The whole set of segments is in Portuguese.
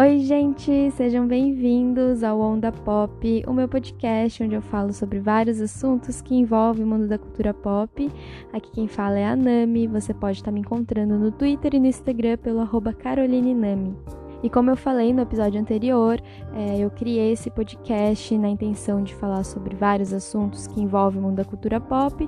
Oi, gente, sejam bem-vindos ao Onda Pop, o meu podcast onde eu falo sobre vários assuntos que envolvem o mundo da cultura pop. Aqui quem fala é a Nami, você pode estar me encontrando no Twitter e no Instagram pelo carolinenami. E como eu falei no episódio anterior, é, eu criei esse podcast na intenção de falar sobre vários assuntos que envolvem o mundo da cultura pop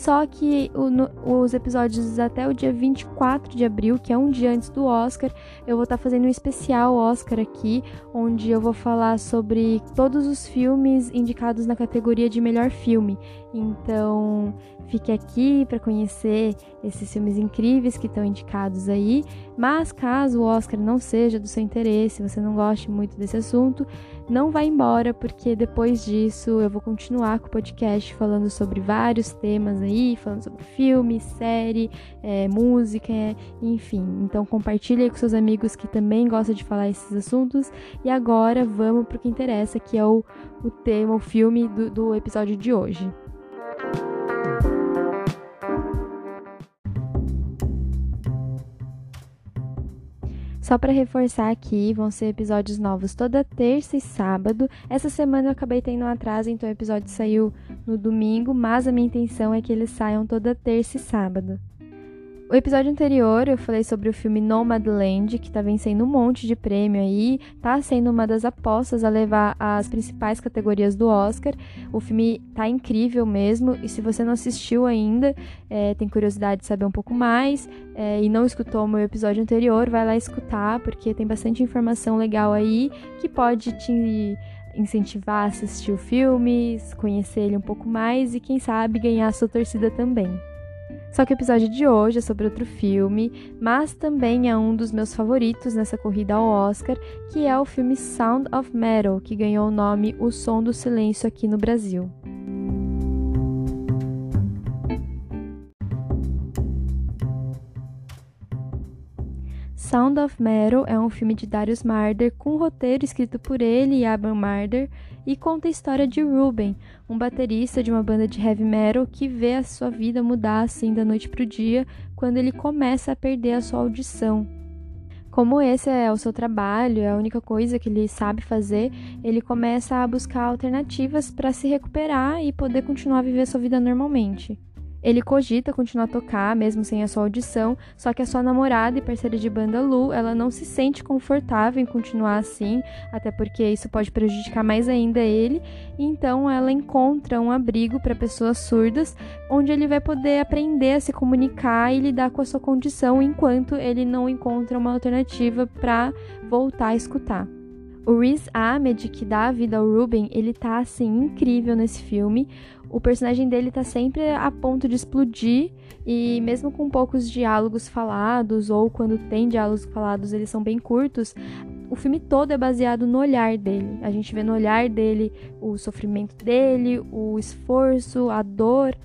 só que o, no, os episódios até o dia 24 de abril, que é um dia antes do Oscar, eu vou estar tá fazendo um especial Oscar aqui, onde eu vou falar sobre todos os filmes indicados na categoria de melhor filme. Então, fique aqui para conhecer esses filmes incríveis que estão indicados aí. Mas caso o Oscar não seja do seu interesse, você não goste muito desse assunto, não vá embora, porque depois disso eu vou continuar com o podcast falando sobre vários temas aí, falando sobre filme, série, é, música, enfim. Então compartilhe aí com seus amigos que também gostam de falar esses assuntos. E agora vamos para o que interessa, que é o, o tema, o filme do, do episódio de hoje. Só para reforçar aqui, vão ser episódios novos toda terça e sábado. Essa semana eu acabei tendo um atraso, então o episódio saiu no domingo, mas a minha intenção é que eles saiam toda terça e sábado. O episódio anterior eu falei sobre o filme Nomadland, que tá vencendo um monte de prêmio aí, tá sendo uma das apostas a levar as principais categorias do Oscar. O filme tá incrível mesmo, e se você não assistiu ainda, é, tem curiosidade de saber um pouco mais, é, e não escutou o meu episódio anterior, vai lá escutar, porque tem bastante informação legal aí que pode te incentivar a assistir o filme, conhecer ele um pouco mais e quem sabe ganhar a sua torcida também. Só que o episódio de hoje é sobre outro filme, mas também é um dos meus favoritos nessa corrida ao Oscar, que é o filme Sound of Metal, que ganhou o nome O Som do Silêncio aqui no Brasil. Sound of Metal é um filme de Darius Marder com roteiro escrito por ele e Aban Marder e conta a história de Ruben, um baterista de uma banda de heavy metal que vê a sua vida mudar assim da noite para o dia quando ele começa a perder a sua audição. Como esse é o seu trabalho, é a única coisa que ele sabe fazer, ele começa a buscar alternativas para se recuperar e poder continuar a viver sua vida normalmente. Ele cogita continuar a tocar, mesmo sem a sua audição, só que a sua namorada e parceira de banda Lu, ela não se sente confortável em continuar assim, até porque isso pode prejudicar mais ainda ele, então ela encontra um abrigo para pessoas surdas, onde ele vai poder aprender a se comunicar e lidar com a sua condição enquanto ele não encontra uma alternativa para voltar a escutar. O Riz Ahmed, que dá a vida ao Ruben, ele tá assim incrível nesse filme. O personagem dele tá sempre a ponto de explodir e mesmo com poucos diálogos falados ou quando tem diálogos falados, eles são bem curtos. O filme todo é baseado no olhar dele. A gente vê no olhar dele o sofrimento dele, o esforço, a dor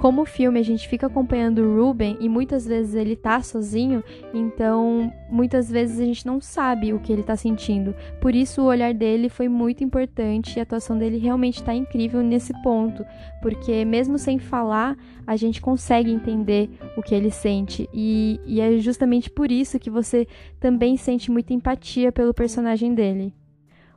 como o filme a gente fica acompanhando o Ruben e muitas vezes ele tá sozinho, então muitas vezes a gente não sabe o que ele tá sentindo. Por isso o olhar dele foi muito importante e a atuação dele realmente tá incrível nesse ponto, porque mesmo sem falar, a gente consegue entender o que ele sente e, e é justamente por isso que você também sente muita empatia pelo personagem dele.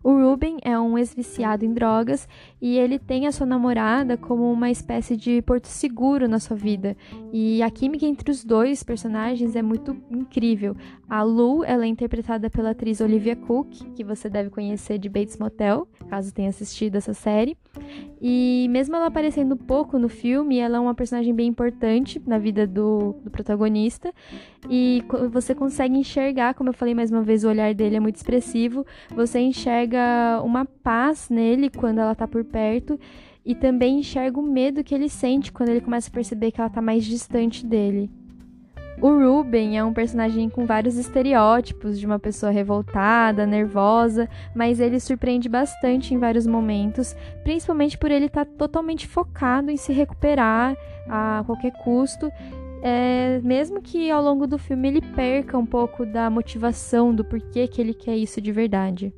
O Ruben é um ex-viciado em drogas e ele tem a sua namorada como uma espécie de porto seguro na sua vida. E a química entre os dois personagens é muito incrível. A Lu, ela é interpretada pela atriz Olivia Cook, que você deve conhecer de Bates Motel, caso tenha assistido essa série. E mesmo ela aparecendo pouco no filme, ela é uma personagem bem importante na vida do, do protagonista. E você consegue enxergar, como eu falei mais uma vez, o olhar dele é muito expressivo. Você enxerga uma paz nele quando ela tá por perto. E também enxerga o medo que ele sente quando ele começa a perceber que ela tá mais distante dele. O Ruben é um personagem com vários estereótipos de uma pessoa revoltada, nervosa, mas ele surpreende bastante em vários momentos, principalmente por ele estar tá totalmente focado em se recuperar a qualquer custo. É, mesmo que ao longo do filme ele perca um pouco da motivação do porquê que ele quer isso de verdade.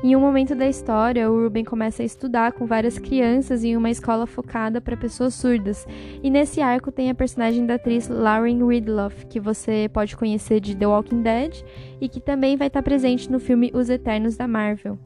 Em um momento da história, o Ruben começa a estudar com várias crianças em uma escola focada para pessoas surdas. E nesse arco tem a personagem da atriz Lauren Ridloff, que você pode conhecer de The Walking Dead e que também vai estar presente no filme Os Eternos da Marvel.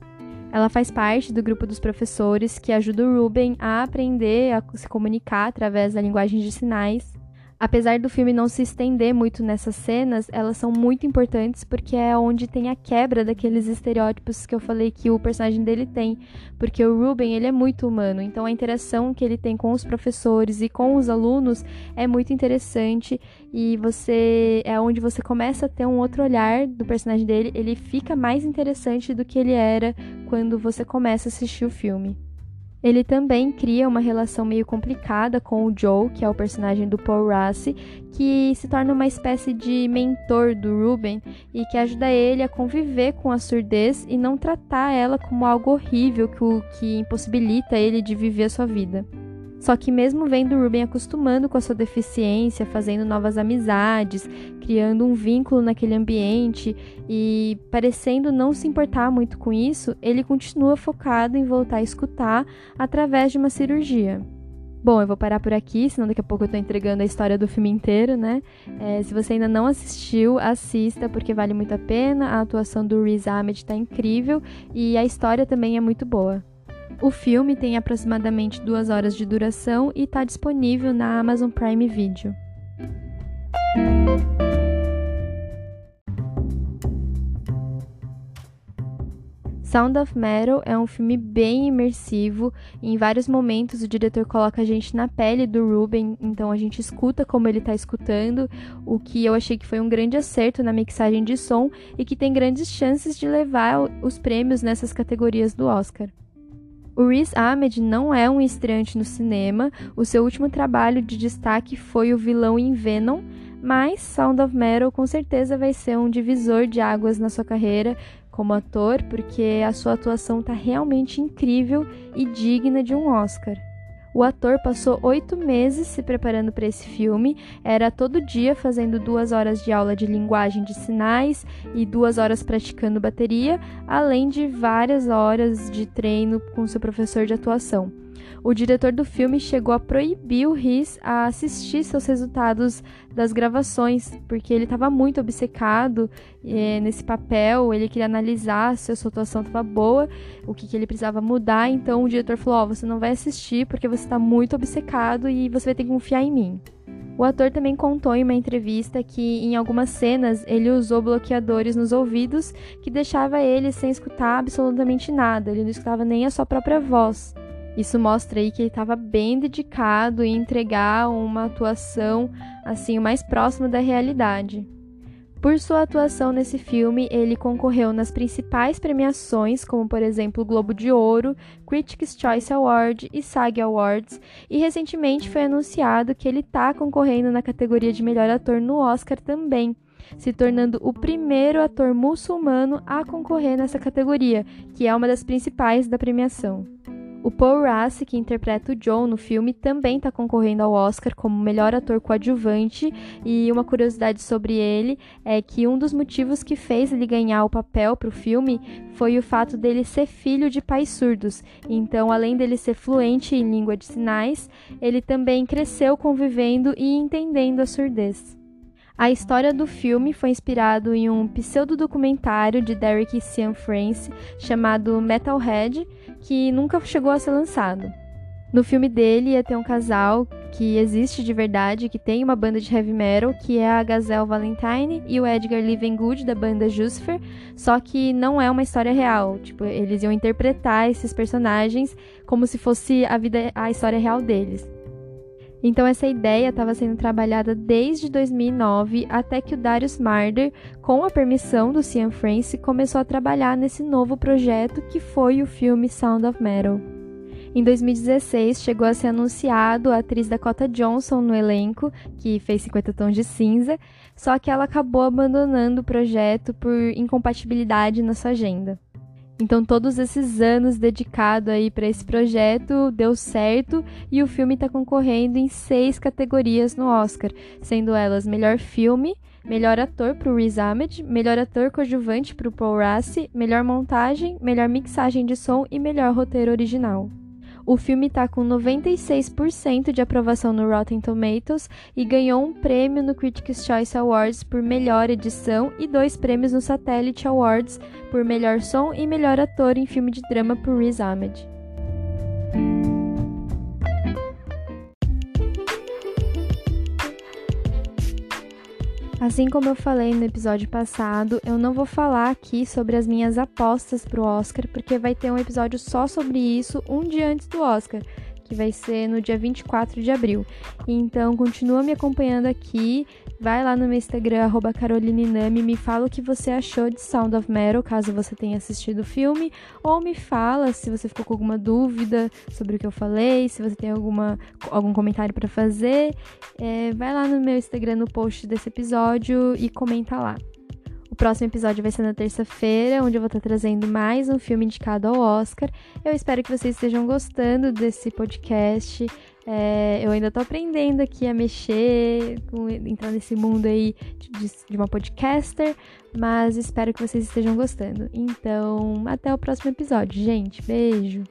Ela faz parte do grupo dos professores que ajuda o Ruben a aprender a se comunicar através da linguagem de sinais Apesar do filme não se estender muito nessas cenas, elas são muito importantes porque é onde tem a quebra daqueles estereótipos que eu falei que o personagem dele tem, porque o Ruben, ele é muito humano, então a interação que ele tem com os professores e com os alunos é muito interessante e você é onde você começa a ter um outro olhar do personagem dele, ele fica mais interessante do que ele era quando você começa a assistir o filme. Ele também cria uma relação meio complicada com o Joe, que é o personagem do Paul Rassi, que se torna uma espécie de mentor do Ruben e que ajuda ele a conviver com a surdez e não tratar ela como algo horrível que, que impossibilita ele de viver a sua vida. Só que mesmo vendo Ruben acostumando com a sua deficiência, fazendo novas amizades, criando um vínculo naquele ambiente e parecendo não se importar muito com isso, ele continua focado em voltar a escutar através de uma cirurgia. Bom, eu vou parar por aqui, senão daqui a pouco eu tô entregando a história do filme inteiro, né? É, se você ainda não assistiu, assista, porque vale muito a pena. A atuação do Riz Ahmed tá incrível e a história também é muito boa. O filme tem aproximadamente duas horas de duração e está disponível na Amazon Prime Video. Sound of Metal é um filme bem imersivo. Em vários momentos o diretor coloca a gente na pele do Ruben, então a gente escuta como ele está escutando, o que eu achei que foi um grande acerto na mixagem de som e que tem grandes chances de levar os prêmios nessas categorias do Oscar. O Riz Ahmed não é um estreante no cinema, o seu último trabalho de destaque foi o vilão em Venom, mas Sound of Metal com certeza vai ser um divisor de águas na sua carreira como ator, porque a sua atuação está realmente incrível e digna de um Oscar. O ator passou oito meses se preparando para esse filme, era todo dia fazendo duas horas de aula de linguagem de sinais e duas horas praticando bateria, além de várias horas de treino com seu professor de atuação o diretor do filme chegou a proibir o Riz a assistir seus resultados das gravações, porque ele estava muito obcecado é, nesse papel, ele queria analisar se a sua atuação estava boa, o que, que, ele precisava mudar, então o diretor falou, oh, você não vai assistir porque você está muito obcecado e você vai ter que confiar em mim. O ator também contou em uma entrevista que em algumas cenas ele usou bloqueadores nos ouvidos que deixava ele sem escutar absolutamente nada, ele não escutava nem a sua própria voz. Isso mostra aí que ele estava bem dedicado em entregar uma atuação assim mais próximo da realidade. Por sua atuação nesse filme, ele concorreu nas principais premiações, como por exemplo o Globo de Ouro, Critics' Choice Award e SAG Awards, e recentemente foi anunciado que ele está concorrendo na categoria de melhor ator no Oscar também, se tornando o primeiro ator muçulmano a concorrer nessa categoria, que é uma das principais da premiação. O Paul Rassi, que interpreta o John no filme, também está concorrendo ao Oscar como melhor ator coadjuvante. E uma curiosidade sobre ele é que um dos motivos que fez ele ganhar o papel para o filme foi o fato dele ser filho de pais surdos. Então, além dele ser fluente em língua de sinais, ele também cresceu convivendo e entendendo a surdez. A história do filme foi inspirado em um pseudo-documentário de Derek Cianfrance chamado Metalhead, que nunca chegou a ser lançado. No filme dele ia ter um casal que existe de verdade, que tem uma banda de heavy metal, que é a Gazelle Valentine e o Edgar Livengood da banda Jucifer, só que não é uma história real. Tipo, eles iam interpretar esses personagens como se fosse a vida, a história real deles. Então essa ideia estava sendo trabalhada desde 2009 até que o Darius Marder, com a permissão do Cian France, começou a trabalhar nesse novo projeto que foi o filme Sound of Metal. Em 2016, chegou a ser anunciado a atriz Dakota Johnson no elenco, que fez 50 Tons de Cinza, só que ela acabou abandonando o projeto por incompatibilidade na sua agenda. Então todos esses anos dedicado aí para esse projeto deu certo e o filme está concorrendo em seis categorias no Oscar, sendo elas melhor filme, melhor ator para o Riz Ahmed, melhor ator coadjuvante para o Paul Rassi, melhor montagem, melhor mixagem de som e melhor roteiro original. O filme está com 96% de aprovação no Rotten Tomatoes e ganhou um prêmio no Critics' Choice Awards por melhor edição e dois prêmios no Satellite Awards por melhor som e melhor ator em filme de drama por Riz Ahmed. Assim como eu falei no episódio passado, eu não vou falar aqui sobre as minhas apostas pro Oscar, porque vai ter um episódio só sobre isso um dia antes do Oscar que vai ser no dia 24 de abril. Então, continua me acompanhando aqui. Vai lá no meu Instagram, carolinenami, me fala o que você achou de Sound of Metal, caso você tenha assistido o filme, ou me fala se você ficou com alguma dúvida sobre o que eu falei, se você tem alguma, algum comentário para fazer. É, vai lá no meu Instagram, no post desse episódio e comenta lá. O próximo episódio vai ser na terça-feira, onde eu vou estar trazendo mais um filme indicado ao Oscar. Eu espero que vocês estejam gostando desse podcast. É, eu ainda tô aprendendo aqui a mexer, entrar nesse mundo aí de, de uma podcaster, mas espero que vocês estejam gostando. Então, até o próximo episódio, gente. Beijo!